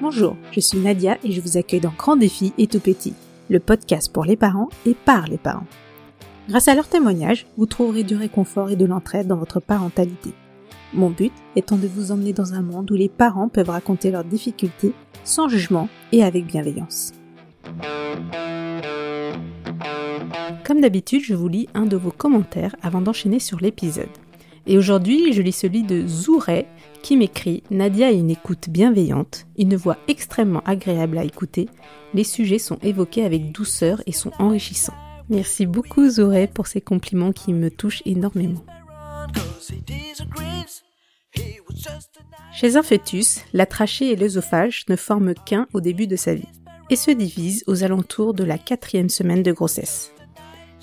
Bonjour, je suis Nadia et je vous accueille dans Grand Défi et Tout Petit, le podcast pour les parents et par les parents. Grâce à leurs témoignages, vous trouverez du réconfort et de l'entraide dans votre parentalité. Mon but étant de vous emmener dans un monde où les parents peuvent raconter leurs difficultés sans jugement et avec bienveillance. Comme d'habitude, je vous lis un de vos commentaires avant d'enchaîner sur l'épisode. Et aujourd'hui, je lis celui de Zouret qui m'écrit Nadia a une écoute bienveillante, une voix extrêmement agréable à écouter, les sujets sont évoqués avec douceur et sont enrichissants. Merci beaucoup Zouret pour ces compliments qui me touchent énormément. Chez un fœtus, la trachée et l'œsophage ne forment qu'un au début de sa vie et se divisent aux alentours de la quatrième semaine de grossesse.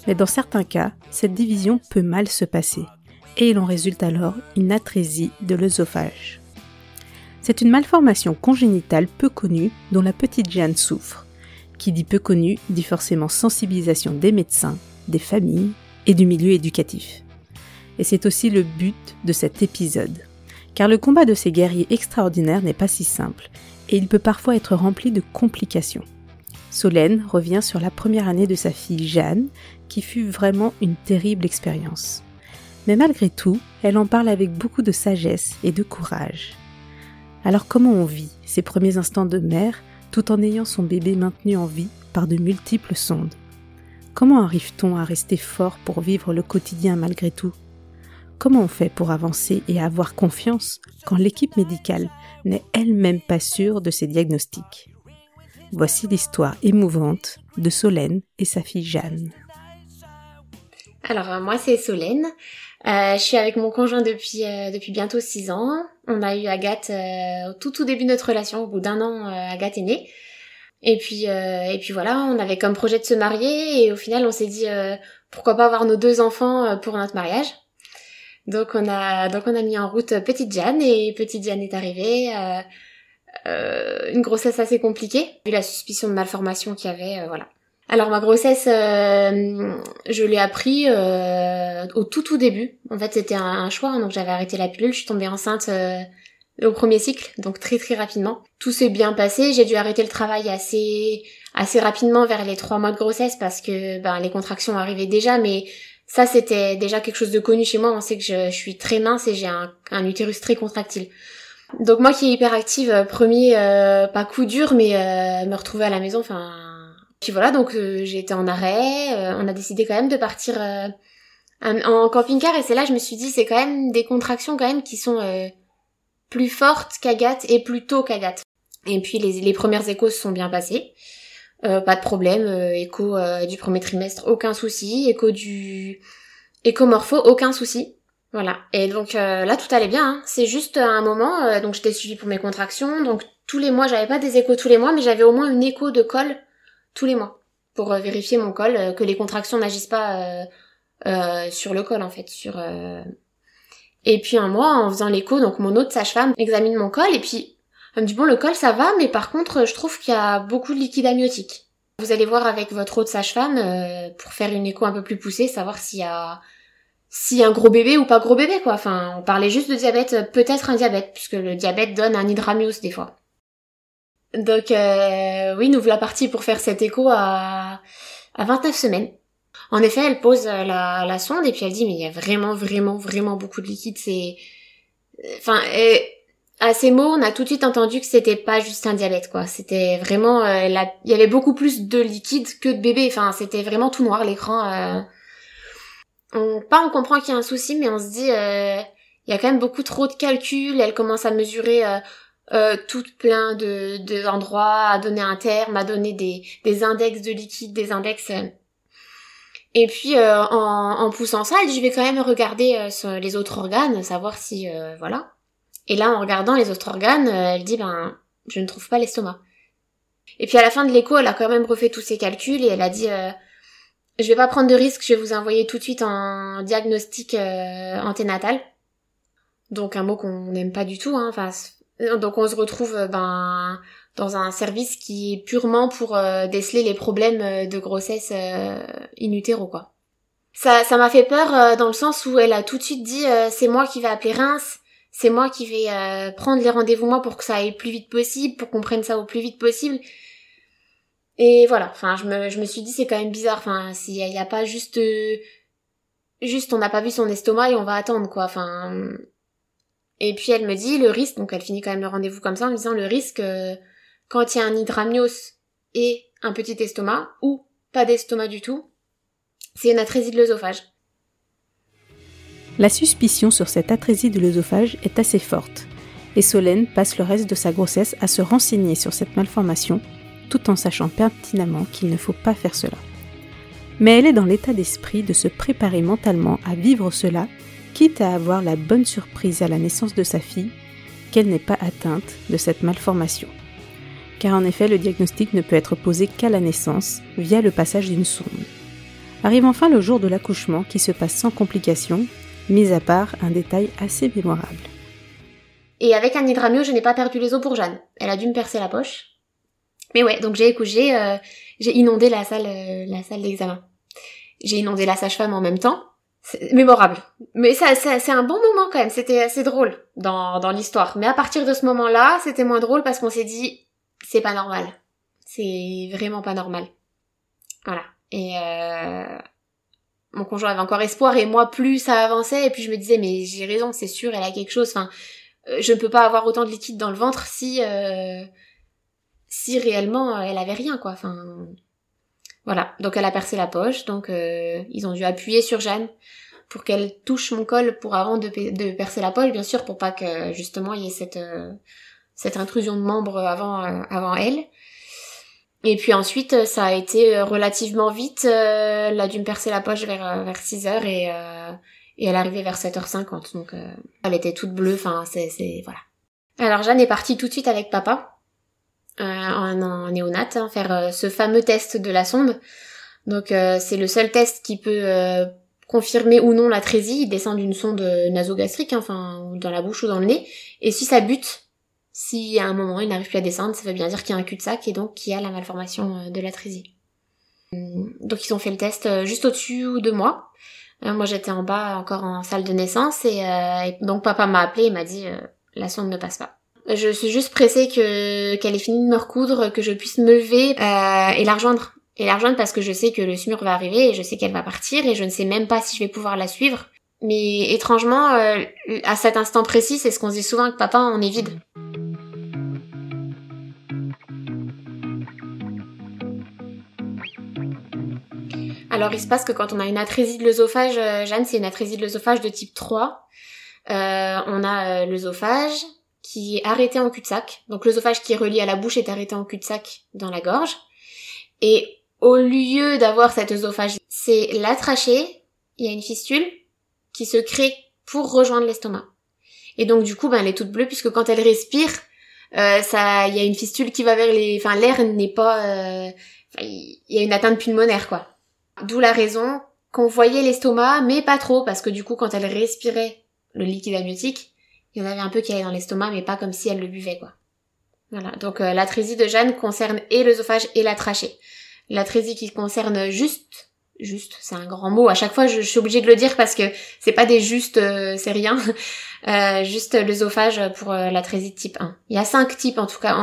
Mais dans certains cas, cette division peut mal se passer et il en résulte alors une atrésie de l'œsophage. C'est une malformation congénitale peu connue dont la petite Jeanne souffre. Qui dit peu connue dit forcément sensibilisation des médecins, des familles et du milieu éducatif. Et c'est aussi le but de cet épisode. Car le combat de ces guerriers extraordinaires n'est pas si simple, et il peut parfois être rempli de complications. Solène revient sur la première année de sa fille Jeanne, qui fut vraiment une terrible expérience. Mais malgré tout, elle en parle avec beaucoup de sagesse et de courage. Alors comment on vit ces premiers instants de mère tout en ayant son bébé maintenu en vie par de multiples sondes? Comment arrive-t-on à rester fort pour vivre le quotidien malgré tout? Comment on fait pour avancer et avoir confiance quand l'équipe médicale n'est elle-même pas sûre de ses diagnostics? Voici l'histoire émouvante de Solène et sa fille Jeanne. Alors euh, moi c'est Solène, euh, je suis avec mon conjoint depuis euh, depuis bientôt six ans. On a eu Agathe euh, au tout tout début de notre relation. Au bout d'un an, Agathe est née. Et puis et puis voilà, on avait comme projet de se marier et au final on s'est dit pourquoi pas avoir nos deux enfants pour notre mariage. Donc on a donc on a mis en route petite Jeanne et petite Jeanne est arrivée. une grossesse assez compliquée vu la suspicion de malformation qu'il y avait. voilà. Alors ma grossesse, euh, je l'ai appris euh, au tout tout début. En fait, c'était un, choix, hein, donc j'avais arrêté la pilule. Je suis tombée enceinte euh, au premier cycle, donc très très rapidement. Tout s'est bien passé. J'ai dû arrêter le travail assez assez rapidement vers les trois mois de grossesse parce que ben les contractions arrivaient déjà, mais ça c'était déjà quelque chose de connu chez moi. On sait que je, suis très mince et j'ai un, un, utérus très contractile. Donc moi qui est hyper active, premier pas coup dur, mais me retrouver à la maison, enfin puis voilà, donc euh, j'ai été en arrêt. Euh, on a décidé quand même de partir euh, en camping-car et c'est là je me suis dit c'est quand même des contractions quand même qui sont plus fortes qu'Agathe et plus tôt qu'Agathe. Et puis les, les premières échos se sont bien passées. pas de problème, écho du premier trimestre, aucun souci, écho du échomorpho, aucun souci. Voilà. Et donc là tout allait bien. Hein. C'est juste un moment, donc j'étais suivie pour mes contractions, donc tous les mois, j'avais pas des échos tous les mois, mais j'avais au moins une écho de col tous les mois pour euh, vérifier mon col, euh, que les contractions n'agissent pas euh, sur le col en fait, sur et puis un mois en faisant l'écho, donc mon autre sage-femme examine mon col et puis elle me dit bon le col ça va, mais par contre je trouve qu'il y a beaucoup de liquide amniotique. Vous allez voir avec votre autre sage-femme pour faire une écho un peu plus poussée, savoir s'il y a un gros bébé ou pas gros bébé quoi. Enfin, on parlait juste de diabète, peut-être un diabète, puisque le diabète donne un hydramios des fois. Donc euh, oui, nous voilà partis pour faire cet écho à, à 29 semaines. En effet, elle pose la, la sonde et puis elle dit mais il y a vraiment vraiment vraiment beaucoup de liquide. C'est, enfin, à ces mots, on a tout de suite entendu que c'était pas juste un diabète quoi. C'était vraiment, euh, il y avait beaucoup plus de liquide que de bébé. Enfin, c'était vraiment tout noir l'écran. Euh... On, pas on comprend qu'il y a un souci, mais on se dit euh, il y a quand même beaucoup trop de calculs. Elle commence à mesurer euh, euh, tout plein de d'endroits à donner un terme, à donner des, des index de liquide, des index. Euh. Et puis euh, en, en, poussant ça, je vais quand même regarder euh, les autres organes, savoir si voilà. Et là, en regardant les autres organes, elle dit ben je ne trouve pas l'estomac. Et puis à la fin de l'écho, elle a quand même refait tous ses calculs et elle a dit je vais pas prendre de risque, je vais vous envoyer tout de suite en diagnostic anténatal. Donc un mot qu'on n'aime pas du tout, hein. Enfin, euh, donc on se retrouve euh, ben dans un service qui est purement pour euh, déceler les problèmes de grossesse in utero quoi. Ça, ça m'a fait peur dans le sens où elle a tout de suite dit c'est moi qui vais appeler Reims, c'est moi qui vais prendre les rendez-vous moi pour que ça aille plus vite possible, pour qu'on prenne ça au plus vite possible. Et voilà, enfin, je me, je me suis dit c'est quand même bizarre, enfin, s'il y, a pas juste, euh, juste on n'a pas vu son estomac et on va attendre quoi, enfin. Et puis elle me dit le risque, donc elle finit quand même le rendez-vous comme ça en me disant le risque euh, quand il y a un hydramios et un petit estomac ou pas d'estomac du tout, c'est une atrésie de l'œsophage. La suspicion sur cette atrésie de l'œsophage est assez forte, et Solène passe le reste de sa grossesse à se renseigner sur cette malformation tout en sachant pertinemment qu'il ne faut pas faire cela. Mais elle est dans l'état d'esprit de se préparer mentalement à vivre cela, quitte à avoir la bonne surprise à la naissance de sa fille qu'elle n'est pas atteinte de cette malformation. Car en effet, le diagnostic ne peut être posé qu'à la naissance, via le passage d'une sonde. Arrive enfin le jour de l'accouchement qui se passe sans complications, mis à part un détail assez mémorable. Et avec un hydramio, je n'ai pas perdu les os pour Jeanne. Elle a dû me percer la poche. Mais ouais, donc j'ai euh, j'ai inondé la salle euh, la salle d'examen. J'ai inondé la sage-femme en même temps. Mémorable. Mais ça, c'est un bon moment quand même. C'était assez drôle dans, dans l'histoire. Mais à partir de ce moment-là, c'était moins drôle parce qu'on s'est dit, c'est pas normal. C'est vraiment pas normal. Voilà. Et euh, mon conjoint avait encore espoir et moi plus ça avançait et puis je me disais mais j'ai raison, c'est sûr, elle a quelque chose. Enfin, euh, je ne peux pas avoir autant de liquide dans le ventre si euh, si réellement euh, elle avait rien quoi. Enfin voilà, donc elle a percé la poche, donc euh, ils ont dû appuyer sur Jeanne pour qu'elle touche mon col pour avant de, percer la poche, bien sûr, pour pas que justement il y ait cette euh, cette intrusion de membres avant avant elle. Et puis ensuite, ça a été relativement vite. elle a dû me percer la poche vers vers 6 heures et et elle est arrivée vers 7h50. Donc elle était toute bleue. Enfin, c'est voilà. Alors Jeanne est partie tout de suite avec papa euh, en, néonat, hein, faire euh, ce fameux test de la sonde. Donc euh, c'est le seul test qui peut confirmer ou non la trésie. Il descend d'une sonde nasogastrique, hein, enfin dans la bouche ou dans le nez. Et si ça bute, si à un moment il n'arrive plus à descendre, ça veut bien dire qu'il y a un cul-de-sac et donc qu'il y a la malformation de la trésie. Hum, donc ils ont fait le test juste au-dessus de moi. moi j'étais en bas encore en salle de naissance et, donc papa m'a appelé et m'a dit la sonde ne passe pas. Je suis juste pressée que qu'elle ait fini de me recoudre, que je puisse me lever euh, et la rejoindre. Et la rejoindre parce que je sais que le SMUR va arriver et je sais qu'elle va partir et je ne sais même pas si je vais pouvoir la suivre. Mais étrangement, euh, à cet instant précis, c'est ce qu'on dit souvent que papa, on est vide. Alors il se passe que quand on a une atrésie de l'œsophage, euh, Jeanne, c'est une atrésie de l'œsophage de type 3. on a l'œsophage, qui est arrêté en cul-de-sac. Donc l'œsophage qui est relié à la bouche est arrêté en cul-de-sac dans la gorge. Et au lieu d'avoir cet œsophage, c'est la trachée, il y a une fistule qui se crée pour rejoindre l'estomac. Et donc du coup, ben, elle est toute bleue puisque quand elle respire, euh, ça, il y a une fistule qui va vers les, enfin l'air n'est pas, euh, il y a une atteinte pulmonaire quoi. D'où la raison qu'on voyait l'estomac, mais pas trop parce que du coup, quand elle respirait le liquide amniotique, il y en avait un peu qui allait dans l'estomac, mais pas comme si elle le buvait, quoi. Voilà. Donc euh, de Jeanne concerne et l'œsophage et la trachée. L'atrésie qui concerne juste, juste, c'est un grand mot. À chaque fois, je, suis obligée de le dire parce que c'est pas des justes, euh, c'est rien. euh, juste l'œsophage pour euh, l'atrésie type 1. Il y a cinq types en tout cas.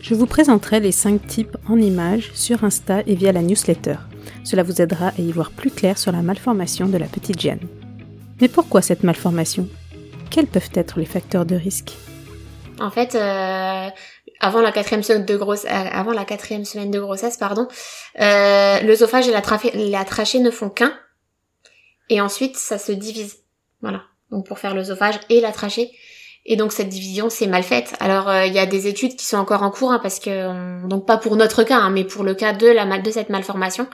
Je vous présenterai les cinq types en images sur Insta et via la newsletter. Cela vous aidera à y voir plus clair sur la malformation de la petite Jeanne. Mais pourquoi cette malformation? Quels peuvent être les facteurs de risque? En fait, euh, avant la quatrième semaine de grossesse, euh, avant la quatrième semaine de grossesse, pardon, euh, l'œsophage et la, trachée ne font qu'un, et ensuite ça se divise. Voilà. Donc pour faire l'œsophage et la trachée. Et donc cette division c'est mal faite. Alors euh, il y a des études qui sont encore en cours hein, parce que donc pas pour notre cas, hein, mais pour le cas de la de cette malformation,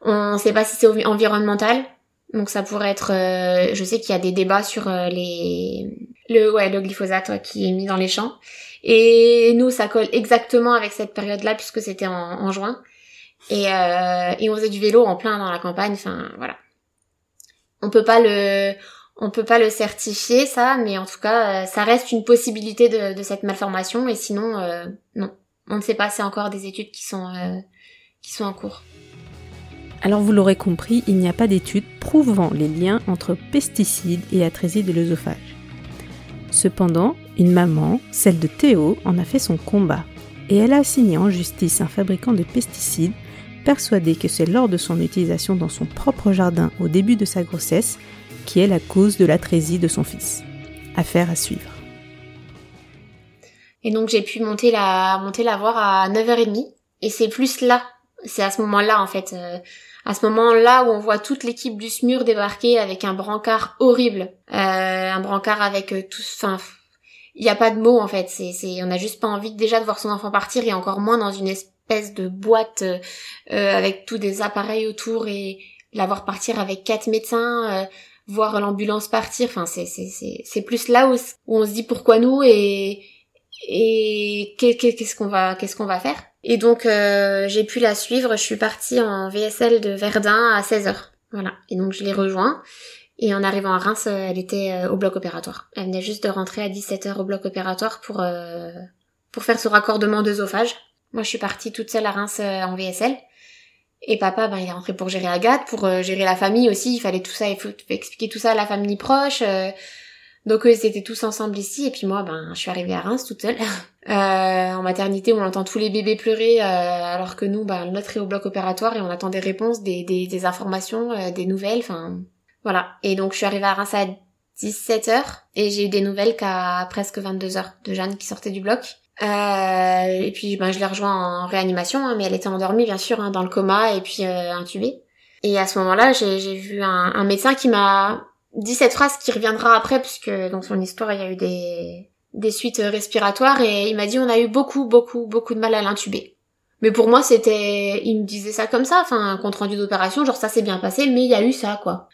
on ne sait pas si c'est environnemental, donc ça pourrait être, euh, je sais qu'il y a des débats sur euh, les le ouais le glyphosate qui est mis dans les champs. Et nous ça colle exactement avec cette période-là puisque c'était en, juin. Et euh, et on faisait du vélo en plein dans la campagne. Enfin voilà. On peut pas le on peut pas le certifier ça, mais en tout cas ça reste une possibilité de, de cette malformation. Et sinon non, on ne sait pas. C'est encore des études qui sont qui sont en cours. Alors vous l'aurez compris, il n'y a pas d'études prouvant les liens entre pesticides et atrésie de l'œsophage. Cependant, une maman, celle de Théo, en a fait son combat et elle a assigné en justice un fabricant de pesticides persuadé que c'est lors de son utilisation dans son propre jardin au début de sa grossesse qui est la cause de l'atrésie de son fils. Affaire à suivre. Et donc j'ai pu monter la monter la voir à 9h30 et c'est plus là, c'est à ce moment-là en fait euh, à ce moment-là où on voit toute l'équipe du SMUR débarquer avec un brancard horrible, euh, un brancard avec euh, tout enfin il n'y a pas de mots en fait, c'est c'est on a juste pas envie déjà de voir son enfant partir et encore moins dans une espèce de boîte euh, euh, avec tous des appareils autour et la voir partir avec quatre médecins, euh, voir l'ambulance partir. Enfin, c'est c'est c'est c'est plus là où, on se dit pourquoi nous et et qu'est-ce qu'on va qu'est-ce qu'on va faire. Et donc j'ai pu la suivre. Je suis partie en VSL de Verdun à 16 h Voilà. Et donc je l'ai rejoint. Et en arrivant à Reims, elle était au bloc opératoire. Elle venait juste de rentrer à 17h au bloc opératoire pour pour faire ce raccordement d'œsophage. Moi, je suis partie toute seule à Reims euh, en VSL. Et papa, ben, il est rentré pour gérer Agathe, pour euh, gérer la famille aussi. Il fallait tout ça, il faut expliquer tout ça à la famille proche. Euh. donc ils étaient tous ensemble ici. Et puis moi, ben, je suis arrivée à Reims toute seule. en maternité, on entend tous les bébés pleurer, alors que nous, ben, notre est au bloc opératoire et on attend des réponses, des, des, des informations, des nouvelles. Enfin, voilà. Et donc je suis arrivée à Reims à 17h et j'ai eu des nouvelles qu'à presque 22h de Jeanne qui sortait du bloc. Euh, et puis ben, je l'ai rejoint en réanimation, hein, mais elle était endormie bien sûr hein, dans le coma et puis euh, intubée. Et à ce moment-là, j'ai vu un, un, médecin qui m'a dit cette phrase qui reviendra après, puisque dans son histoire il y a eu des, des suites respiratoires et il m'a dit on a eu beaucoup beaucoup beaucoup de mal à l'intuber. Mais pour moi c'était, il me disait ça comme ça, enfin compte rendu d'opération, genre ça s'est bien passé, mais il y a eu ça quoi.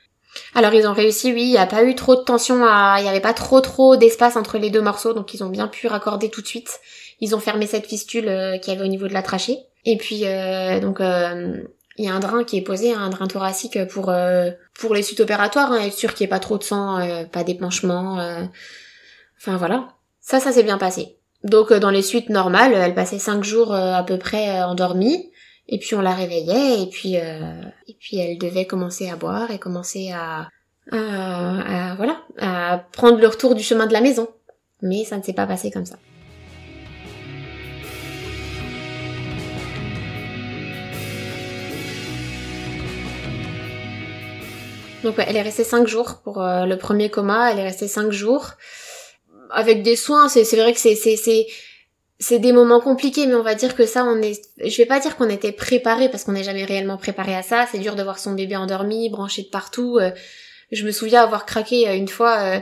Alors ils ont réussi, oui, il n'y a pas eu trop de tension, il n'y avait pas trop trop d'espace entre les deux morceaux, donc ils ont bien pu raccorder tout de suite. Ils ont fermé cette fistule euh, qui avait au niveau de la trachée. Et puis euh, donc euh, il y a un drain qui est posé, un drain thoracique pour pour les suites opératoires, hein, être sûr qu'il n'y ait pas trop de sang, pas d'épanchement. Enfin voilà. Ça, ça s'est bien passé. Donc dans les suites normales, elle passait cinq jours à peu près endormie. Et puis on la réveillait et puis euh, et puis elle devait commencer à boire et commencer à, à, voilà à prendre le retour du chemin de la maison. Mais ça ne s'est pas passé comme ça. Donc ouais, elle est restée cinq jours pour euh, le premier coma. Elle est restée cinq jours avec des soins. C'est vrai que c'est c'est des moments compliqués, mais on va dire que ça, on est, je vais pas dire qu'on était préparé parce qu'on n'est jamais réellement préparé à ça. C'est dur de voir son bébé endormi, branché de partout. Euh, je me souviens avoir craqué euh, une fois,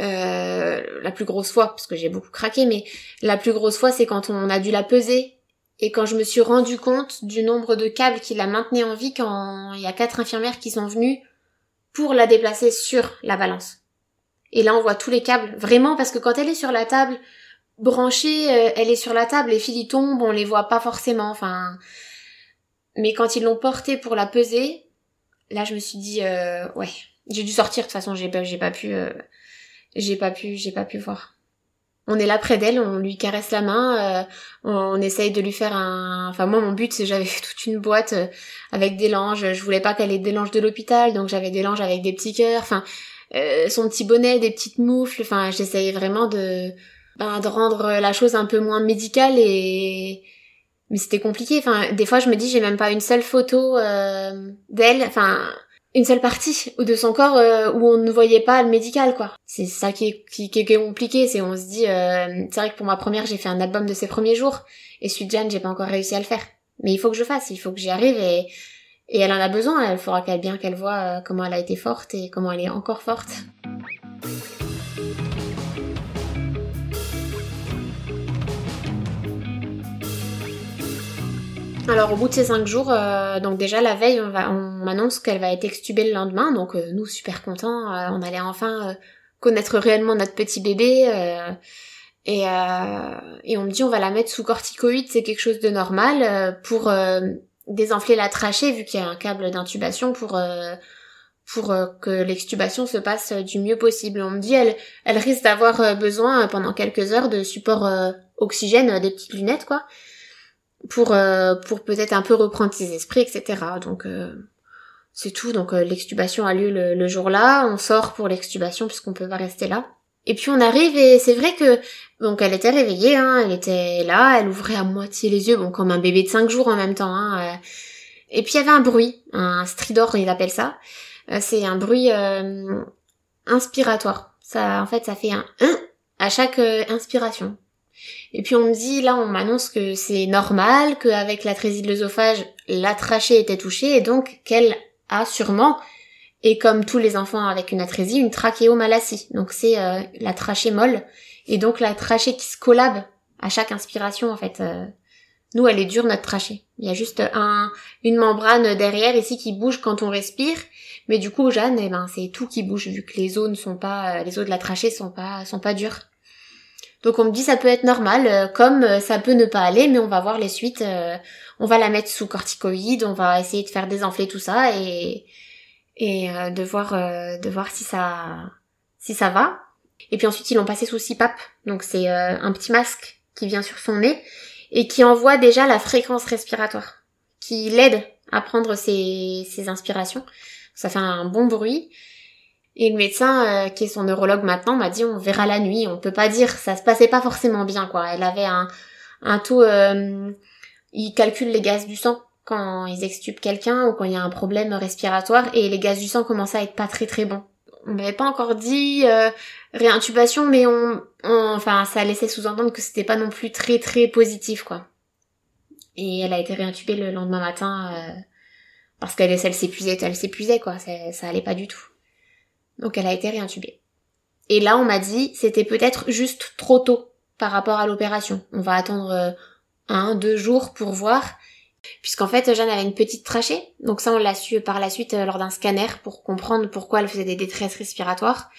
euh, la plus grosse fois, parce que j'ai beaucoup craqué, mais la plus grosse fois, c'est quand on a dû la peser et quand je me suis rendu compte du nombre de câbles qui la maintenaient en vie quand il y a quatre infirmières qui sont venues pour la déplacer sur la balance. Et là, on voit tous les câbles, vraiment, parce que quand elle est sur la table, branchée, euh, elle est sur la table, les fils y tombent, on les voit pas forcément, enfin. Mais quand ils l'ont portée pour la peser, là je me suis dit euh, ouais, j'ai dû sortir de toute façon, j'ai pas, j'ai pas pu, euh, j'ai pas pu, j'ai pas pu voir. On est là près d'elle, on lui caresse la main, on, essaye de lui faire un. Enfin moi mon but c'est j'avais toute une boîte avec des langes, je voulais pas qu'elle ait des langes de l'hôpital, donc j'avais des langes avec des petits cœurs, enfin son petit bonnet, des petites moufles, enfin j'essayais vraiment de ben, de rendre la chose un peu moins médicale et mais c'était compliqué. Enfin des fois je me dis j'ai même pas une seule photo euh, d'elle enfin une seule partie ou de son corps euh, où on ne voyait pas le médical quoi. C'est ça qui est, qui, est compliqué c'est on se dit euh, c'est vrai que pour ma première j'ai fait un album de ses premiers jours et Jeanne j'ai pas encore réussi à le faire. Mais il faut que je fasse il faut que j'y arrive et et elle en a besoin elle faudra qu'elle bien qu'elle voit comment elle a été forte et comment elle est encore forte Alors au bout de ces cinq jours, euh, donc déjà la veille, on, va, on m'annonce qu'elle va être extubée le lendemain, donc euh, nous super contents, euh, on allait enfin connaître réellement notre petit bébé. et, et on me dit on va la mettre sous corticoïde, c'est quelque chose de normal pour désenfler la trachée vu qu'il y a un câble d'intubation pour pour que l'extubation se passe du mieux possible. On me dit elle elle risque d'avoir besoin pendant quelques heures de support oxygène, des petites lunettes quoi pour euh, pour peut-être un peu reprendre ses esprits, etc. Donc euh, C'est tout. Donc l'extubation a lieu le, jour-là. On sort pour l'extubation puisqu'on peut pas rester là. Et puis on arrive et c'est vrai que donc elle était réveillée, hein, elle était là, elle ouvrait à moitié les yeux, bon comme un bébé de 5 jours en même temps. Hein, et puis il y avait un bruit, un stridor, ils appellent ça. c'est un bruit inspiratoire. Ça, en fait, ça fait un 1 à chaque inspiration. Et puis on me dit, là on m'annonce que c'est normal, qu'avec la trésie de l'œsophage, la trachée était touchée et donc qu'elle a sûrement, et comme tous les enfants avec une atrésie, une trachéomalacie. Donc c'est euh, la trachée molle et donc la trachée qui se collabe à chaque inspiration en fait. Euh, nous, elle est dure notre trachée. Il y a juste un, une membrane derrière ici qui bouge quand on respire, mais du coup, Jeanne, eh ben, c'est tout qui bouge vu que les os ne sont pas, euh, les os de la trachée sont pas, sont pas durs. Donc on me dit ça peut être normal, euh, comme euh, ça peut ne pas aller, mais on va voir les suites. On va la mettre sous corticoïdes, on va essayer de faire désenfler tout ça et et de voir de voir si ça si ça va. Et puis ensuite ils l'ont passé sous CPAP, donc c'est un petit masque qui vient sur son nez et qui envoie déjà la fréquence respiratoire, qui l'aide à prendre ses, ses inspirations. Ça fait un bon bruit et le médecin, euh, qui est son neurologue maintenant, m'a dit on verra la nuit, on peut pas dire, ça se passait pas forcément bien quoi. Elle avait un, un taux, euh, ils calculent les gaz du sang quand ils extubent quelqu'un ou quand il y a un problème respiratoire et les gaz du sang commençaient à être pas très très bons. On m'avait pas encore dit euh, réintubation, mais on, enfin ça laissait sous-entendre que c'était pas non plus très très positif quoi. Et elle a été réintubée le lendemain matin euh, parce qu'elle elle s'épuisait, elle s'épuisait quoi, ça, ça allait pas du tout. Donc elle a été réintubée. Et là, on m'a dit, c'était peut-être juste trop tôt par rapport à l'opération. On va attendre euh, un, deux jours pour voir. Puisqu'en fait, Jeanne avait une petite trachée. Donc ça, on l'a su par la suite euh, lors d'un scanner pour comprendre pourquoi elle faisait des détresses respiratoires.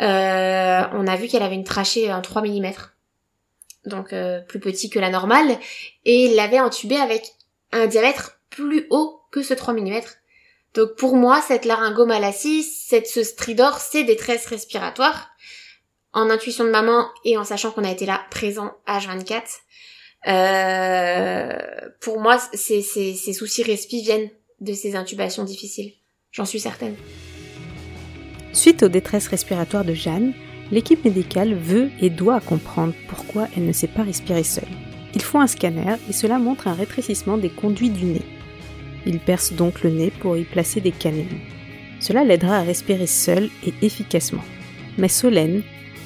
Euh, on a vu qu'elle avait une trachée en 3 mm. Donc plus petit que la normale. Et il l'avait intubée avec un diamètre plus haut que ce 3 mm. Donc pour moi, cette laryngomalacie, cette, ce stridor, c'est détresse respiratoire. En intuition de maman et en sachant qu'on a été là présent H24, euh, pour moi, ces, soucis respi viennent de ces intubations difficiles. J'en suis certaine. Suite aux détresses respiratoires de Jeanne, l'équipe médicale veut et doit comprendre pourquoi elle ne sait pas respirer seule. Ils font un scanner et cela montre un rétrécissement des conduits du nez. Il perce donc le nez pour y placer des canines. Cela l'aidera à respirer seul et efficacement. Mais Solène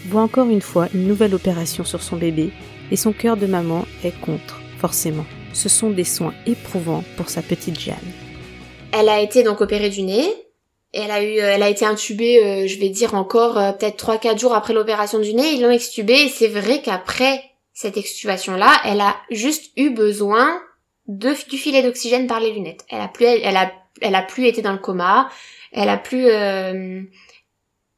voit encore une fois une nouvelle opération sur son bébé et son cœur de maman est contre, forcément. Ce sont des soins éprouvants pour sa petite Jeanne. Elle a été donc opérée du nez. Elle a eu, elle a été intubée, euh, je vais dire encore euh, peut-être 3-4 jours après l'opération du nez. Ils l'ont extubée et c'est vrai qu'après cette extubation-là, elle a juste eu besoin du filet d'oxygène par les lunettes. Elle a plus, elle, a, elle a plus été dans le coma. Elle a plus, euh,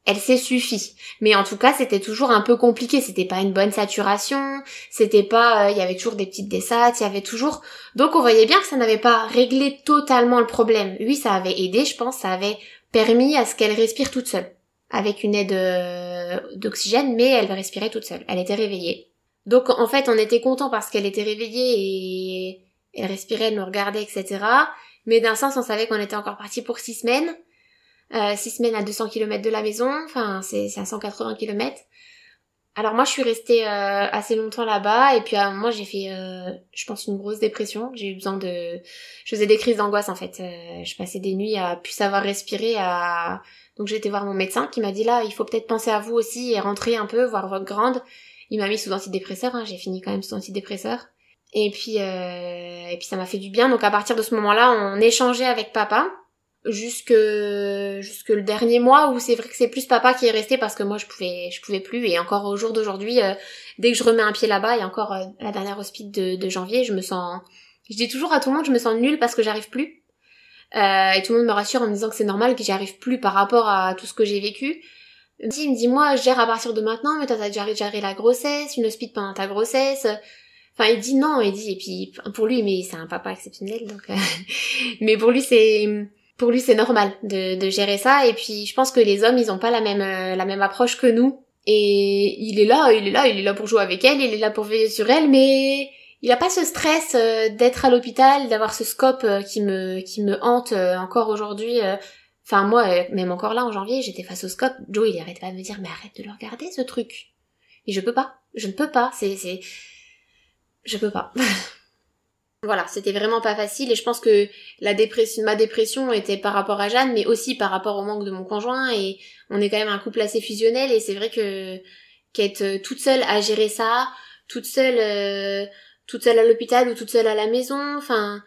elle s'est suffi. Mais en tout cas, c'était toujours un peu compliqué. C'était pas une bonne saturation. C'était pas, euh, il y avait toujours des petites dessates. Il y avait toujours. Donc on voyait bien que ça n'avait pas réglé totalement le problème. Oui, ça avait aidé, je pense. Ça avait permis à ce qu'elle respire toute seule, avec une aide euh, d'oxygène, mais elle respirait toute seule. Elle était réveillée. Donc en fait, on était content parce qu'elle était réveillée et elle respirait, elle me regardait, etc. Mais d'un sens, on savait qu'on était encore parti pour six semaines. Euh, six semaines à 200 km de la maison, enfin c'est à 180 km. Alors moi je suis restée euh, assez longtemps là-bas et puis à un moment j'ai fait, euh, je pense une grosse dépression. J'ai eu besoin de, je faisais des crises d'angoisse en fait. Euh, je passais des nuits à plus savoir respirer. À... Donc j'ai été voir mon médecin qui m'a dit là il faut peut-être penser à vous aussi et rentrer un peu voir votre grande. Il m'a mis sous antidépresseur. Hein. J'ai fini quand même sous antidépresseur. Et puis, euh, et puis ça m'a fait du bien. Donc à partir de ce moment-là, on échangeait avec papa jusque jusque le dernier mois où c'est vrai que c'est plus papa qui est resté parce que moi je pouvais je pouvais plus. Et encore au jour d'aujourd'hui euh, dès que je remets un pied là-bas et encore euh, la dernière hospice de, de, janvier je me sens je dis toujours à tout le monde je me sens nulle parce que j'arrive plus. Euh, et tout le monde me rassure en me disant que c'est normal que j'y arrive plus par rapport à tout ce que j'ai vécu. Il me dit moi je gère à partir de maintenant mais t'as déjà géré la grossesse une hospice pendant ta grossesse. Enfin, il dit non, il dit et puis pour lui, mais c'est un papa exceptionnel, donc. Euh, mais pour lui, c'est pour lui c'est normal de, de gérer ça. Et puis je pense que les hommes, ils ont pas la même euh, la même approche que nous. Et il est là, il est là, il est là pour jouer avec elle, il est là pour veiller sur elle, mais il a pas ce stress euh, d'être à l'hôpital, d'avoir ce scope euh, qui me qui me hante encore aujourd'hui. Enfin moi, même encore là en janvier, j'étais face au scope. Joe, il arrête pas de me dire mais arrête de le regarder ce truc. Et je peux pas, je ne peux pas. C'est c'est, je peux pas. voilà, c'était vraiment pas facile et je pense que la dépression, ma dépression était par rapport à Jeanne, mais aussi par rapport au manque de mon conjoint et on est quand même un couple assez fusionnel et c'est vrai que qu'être toute seule à gérer ça, toute seule toute seule à l'hôpital ou toute seule à la maison. Enfin,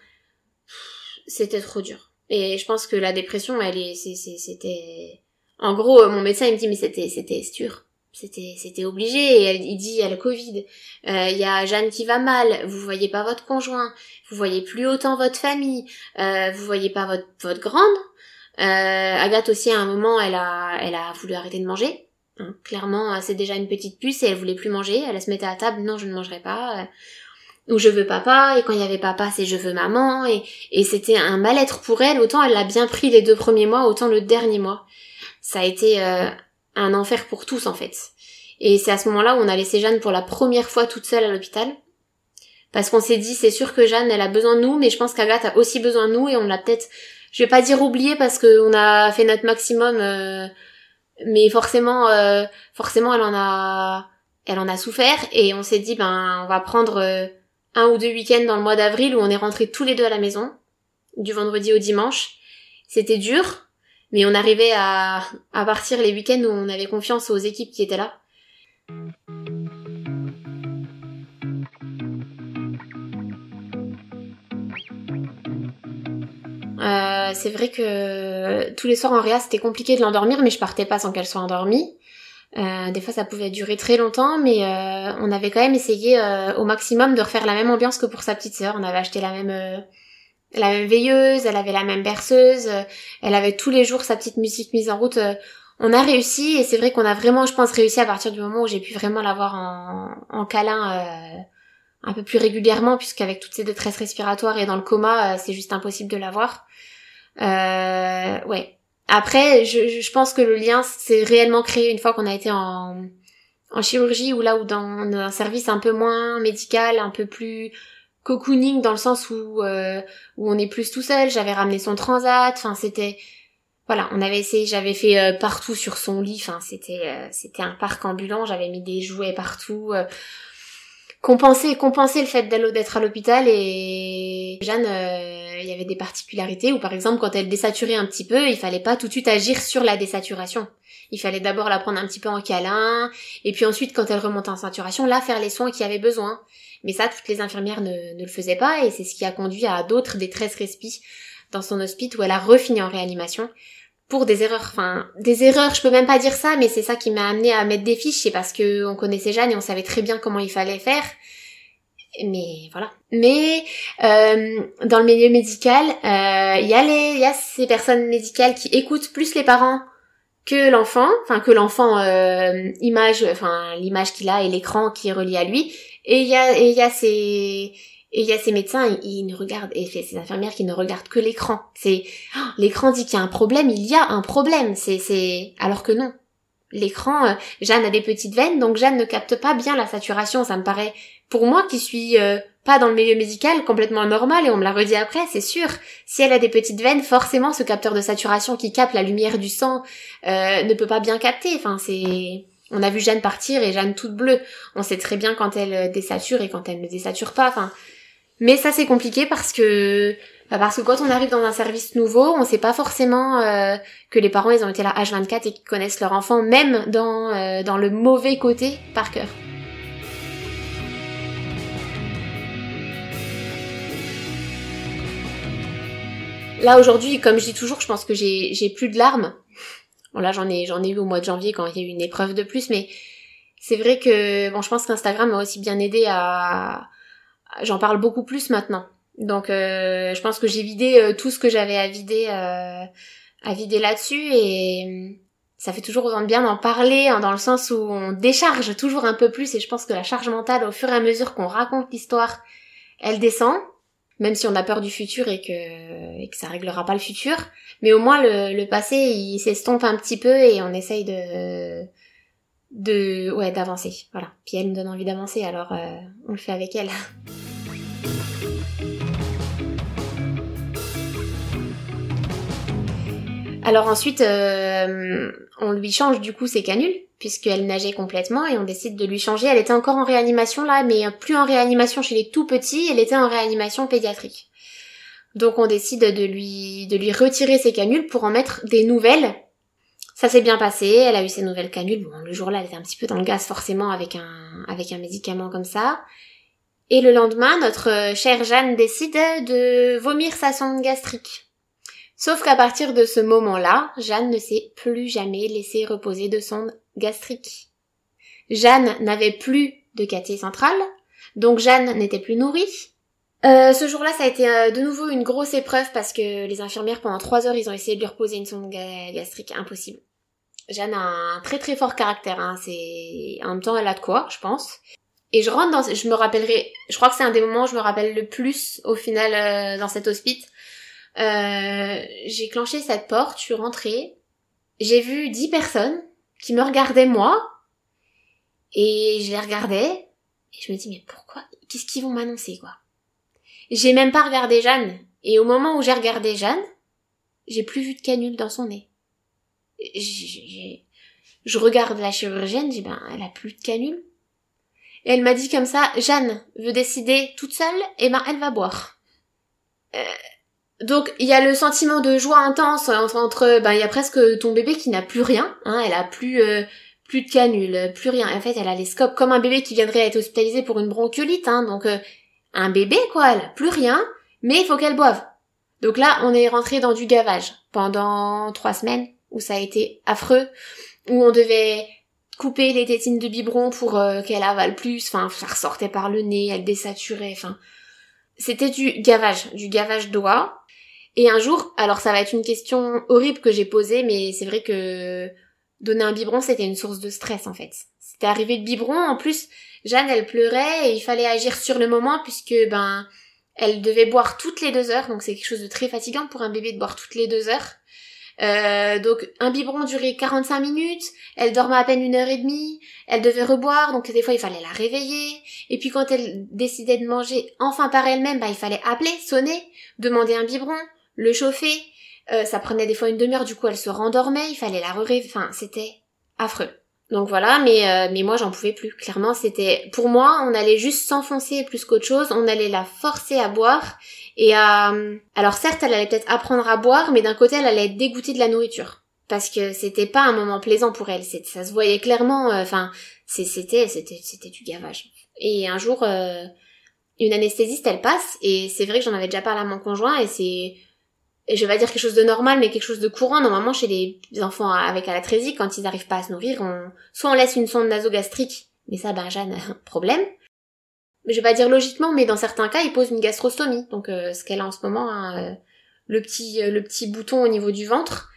c'était trop dur. Et je pense que la dépression, elle est, c'était, en gros, mon médecin il me dit mais c'était, c'était sûr. C'était, c'était obligé. Il dit il y a le Covid, euh, il y a Jeanne qui va mal, vous voyez pas votre conjoint, vous voyez plus autant votre famille, euh, vous voyez pas votre, votre grande. Euh, Agathe aussi à un moment, elle a, elle a voulu arrêter de manger. Hein, clairement, c'est déjà une petite puce et elle voulait plus manger. Elle se mettait à table, non, je ne mangerai pas. Ou je veux papa. Et quand il y avait papa c'est je veux maman. Et, et c'était un mal-être pour elle. Autant elle l'a bien pris les deux premiers mois autant le dernier mois. Ça a été euh, un enfer pour tous en fait et c'est à ce moment-là où on a laissé Jeanne pour la première fois toute seule à l'hôpital parce qu'on s'est dit c'est sûr que Jeanne elle a besoin de nous mais je pense qu'Agathe a aussi besoin de nous et on l'a peut-être je vais pas dire oublié parce qu'on a fait notre maximum euh, mais forcément euh, forcément elle en a elle en a souffert et on s'est dit ben on va prendre un ou deux week-ends dans le mois d'avril où on est rentrés tous les deux à la maison, du vendredi au dimanche. C'était dur, mais on arrivait à, partir les week-ends où on avait confiance aux équipes qui étaient là. Euh, c'est vrai que tous les soirs en réa c'était compliqué de l'endormir mais je partais pas sans qu'elle soit endormie. Euh, des fois, ça pouvait durer très longtemps, mais euh, on avait quand même essayé euh, au maximum de refaire la même ambiance que pour sa petite sœur. On avait acheté la même la même veilleuse, elle avait la même berceuse, elle avait tous les jours sa petite musique mise en route. on a réussi et c'est vrai qu'on a vraiment, je pense, réussi à partir du moment où j'ai pu vraiment l'avoir en, en câlin un peu plus régulièrement, puisqu'avec toutes ces détresses respiratoires et dans le coma, c'est juste impossible de l'avoir. Euh, ouais, après, je, je, pense que le lien s'est réellement créé une fois qu'on a été en, en chirurgie ou là où dans un service un peu moins médical, un peu plus cocooning dans le sens où euh, où on est plus tout seul. J'avais ramené son transat. Enfin, c'était voilà, on avait essayé. J'avais fait euh, partout sur son lit. Enfin, c'était euh, c'était un parc ambulant. J'avais mis des jouets partout compenser compenser le fait d'être à l'hôpital et Jeanne euh, il y avait des particularités où par exemple quand elle désaturait un petit peu il fallait pas tout de suite agir sur la désaturation il fallait d'abord la prendre un petit peu en câlin et puis ensuite quand elle remonte en saturation là faire les soins qu'il y avait besoin mais ça toutes les infirmières ne, ne le faisaient pas et c'est ce qui a conduit à d'autres détresses respi dans son hospice où elle a refini en réanimation pour des erreurs, enfin des erreurs, je peux même pas dire ça, mais c'est ça qui m'a amené à mettre des fiches, c'est parce que on connaissait Jeanne et on savait très bien comment il fallait faire. Mais voilà. Mais euh, dans le milieu médical, euh, y a les, il y a ces personnes médicales qui écoutent plus les parents que l'enfant, enfin que l'enfant euh, image, enfin l'image qu'il a et l'écran qui est relié à lui. Et il y a, et il y a ces et il y a ces médecins, ils, ne regardent, et ces infirmières qui ne regardent que l'écran. C'est, oh, l'écran dit qu'il y a un problème, il y a un problème. C'est, c'est, alors que non. L'écran, euh, Jeanne a des petites veines, donc Jeanne ne capte pas bien la saturation. Ça me paraît, pour moi qui suis euh, pas dans le milieu médical, complètement normal, et on me l'a redit après, c'est sûr. Si elle a des petites veines, forcément ce capteur de saturation qui capte la lumière du sang euh, ne peut pas bien capter. Enfin, c'est, on a vu Jeanne partir et Jeanne toute bleue. On sait très bien quand elle désature et quand elle ne désature pas. Enfin, mais ça c'est compliqué parce que bah, parce que quand on arrive dans un service nouveau, on sait pas forcément euh, que les parents ils ont été là H24 et qu'ils connaissent leur enfant même dans euh, dans le mauvais côté par cœur. Là aujourd'hui, comme je dis toujours, je pense que j'ai plus de larmes. Bon là j'en ai j'en ai eu au mois de janvier quand il y a eu une épreuve de plus, mais c'est vrai que bon je pense qu'Instagram m'a aussi bien aidé à j'en parle beaucoup plus maintenant. Donc euh, je pense que j'ai vidé euh, tout ce que j'avais à vider euh, à vider là-dessus et ça fait toujours autant de bien d'en parler hein, dans le sens où on décharge toujours un peu plus et je pense que la charge mentale au fur et à mesure qu'on raconte l'histoire, elle descend même si on a peur du futur et que, et que ça réglera pas le futur. Mais au moins le, le passé, il s'estompe un petit peu et on essaye de de ouais d'avancer. Voilà. Puis elle me donne envie d'avancer, alors on le fait avec elle. Alors ensuite, euh, on lui change du coup ses canules, puisqu'elle nageait complètement, et on décide de lui changer. Elle était encore en réanimation là, mais plus en réanimation chez les tout petits, elle était en réanimation pédiatrique. Donc on décide de lui, de lui retirer ses canules pour en mettre des nouvelles. Ça s'est bien passé, elle a eu ses nouvelles canules. Bon, le jour-là, elle était un petit peu dans le gaz forcément avec un, avec un médicament comme ça. Et le lendemain, notre chère Jeanne décide de vomir sa sonde gastrique. Sauf qu'à partir de ce moment-là, Jeanne ne s'est plus jamais laissée reposer de sonde gastrique. Jeanne n'avait plus de caté centrale, donc Jeanne n'était plus nourrie. Euh, ce jour-là, ça a été euh, de nouveau une grosse épreuve parce que les infirmières, pendant trois heures, ils ont essayé de lui reposer une sonde gastrique. Impossible. Jeanne a un très très fort caractère. Hein. C'est en même temps, elle a de quoi, je pense. Et je rentre dans, je me rappellerai, je crois que c'est un des moments où je me rappelle le plus au final euh, dans cet hospice. Euh, j'ai clenché cette porte, je suis rentrée, j'ai vu dix personnes qui me regardaient moi, et je les regardais, et je me dis mais pourquoi? Qu'est-ce qu'ils vont m'annoncer quoi? J'ai même pas regardé Jeanne, et au moment où j'ai regardé Jeanne, j'ai plus vu de canule dans son nez. Je regarde la chirurgienne, dis ben elle a plus de canule. Et elle m'a dit comme ça, Jeanne veut décider toute seule, et ben elle va boire. Euh, donc il y a le sentiment de joie intense entre, ben il y a presque ton bébé qui n'a plus rien, hein, elle a plus euh, plus de canule, plus rien. En fait, elle a les scopes comme un bébé qui viendrait être hospitalisé pour une bronchiolite, hein, donc euh, un bébé quoi, elle a plus rien, mais il faut qu'elle boive. Donc là, on est rentré dans du gavage pendant trois semaines où ça a été affreux, où on devait couper les tétines de biberon pour euh, qu'elle avale plus, enfin ça ressortait par le nez, elle désaturait, enfin c'était du gavage, du gavage d'oie. Et un jour, alors ça va être une question horrible que j'ai posée, mais c'est vrai que donner un biberon, c'était une source de stress en fait. C'était arrivé de biberon, en plus, Jeanne, elle pleurait et il fallait agir sur le moment puisque ben elle devait boire toutes les deux heures, donc c'est quelque chose de très fatigant pour un bébé de boire toutes les deux heures. Euh, donc un biberon durait 45 minutes, elle dormait à peine une heure et demie, elle devait reboire, donc des fois il fallait la réveiller, et puis quand elle décidait de manger enfin par elle-même, bah il fallait appeler, sonner, demander un biberon, le chauffer. Euh, ça prenait des fois une demi-heure, du coup elle se rendormait, il fallait la réveiller. Enfin, c'était affreux. Donc voilà, mais euh, mais moi j'en pouvais plus. Clairement, c'était pour moi, on allait juste s'enfoncer plus qu'autre chose. On allait la forcer à boire et à. Alors certes, elle allait peut-être apprendre à boire, mais d'un côté, elle allait être dégoûtée de la nourriture parce que c'était pas un moment plaisant pour elle. Ça se voyait clairement. Euh, enfin, c'était c'était c'était du gavage. Et un jour, une anesthésiste, elle passe et c'est vrai que j'en avais déjà parlé à mon conjoint et c'est je vais dire quelque chose de normal, mais quelque chose de courant. Normalement, chez les enfants avec alatrésie, quand ils n'arrivent pas à se nourrir, on... soit on laisse une sonde nasogastrique, mais ça, ben, Jeanne problème. Je vais pas dire logiquement, mais dans certains cas, ils posent une gastrostomie. Donc, euh, ce qu'elle a en ce moment, hein, euh, le petit, euh, le petit bouton au niveau du ventre.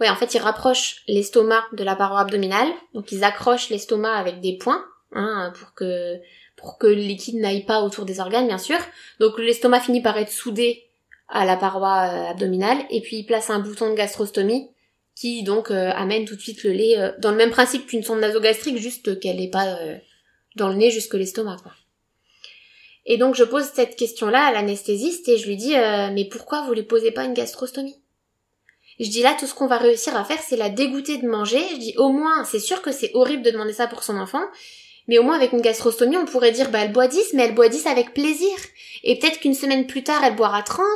Ouais, en fait, ils rapprochent l'estomac de la paroi abdominale. Donc, ils accrochent l'estomac avec des points, hein, pour que, pour que le liquide n'aille pas autour des organes, bien sûr. Donc, l'estomac finit par être soudé à la paroi euh, abdominale et puis il place un bouton de gastrostomie qui donc euh, amène tout de suite le lait euh, dans le même principe qu'une sonde nasogastrique juste qu'elle n'est pas dans le nez jusque l'estomac quoi. Et donc je pose cette question-là à l'anesthésiste et je lui dis mais pourquoi vous lui posez pas une gastrostomie? Je dis là tout ce qu'on va réussir à faire c'est la dégoûter de manger. Je dis au moins c'est sûr que c'est horrible de demander ça pour son enfant, mais au moins avec une gastrostomie, on pourrait dire bah elle boit 10, mais elle boit 10 avec plaisir. Et peut-être qu'une semaine plus tard, elle boira 30,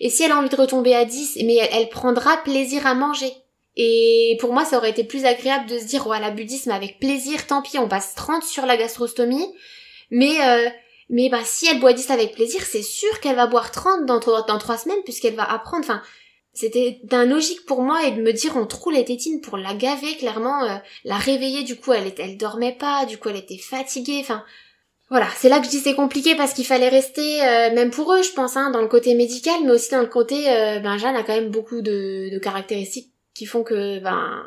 et si elle a envie de retomber à 10, mais elle, prendra plaisir à manger. Et pour moi, ça aurait été plus agréable de se dire, ouais, la budisme avec plaisir, tant pis, on passe 30 sur la gastrostomie, mais euh, mais bah si elle boit 10 avec plaisir, c'est sûr qu'elle va boire 30 dans, dans 3 semaines puisqu'elle va apprendre. Enfin, c'était d'un logique pour moi et de me dire on trouve les tétines pour la gaver clairement euh, la réveiller. Du coup elle elle dormait pas. Du coup elle était fatiguée. Enfin voilà. C'est là que je dis c'est compliqué parce qu'il fallait rester euh, même pour eux je pense hein, dans le côté médical mais aussi dans le côté euh, ben Jeanne a quand même beaucoup de, de caractéristiques qui font que ben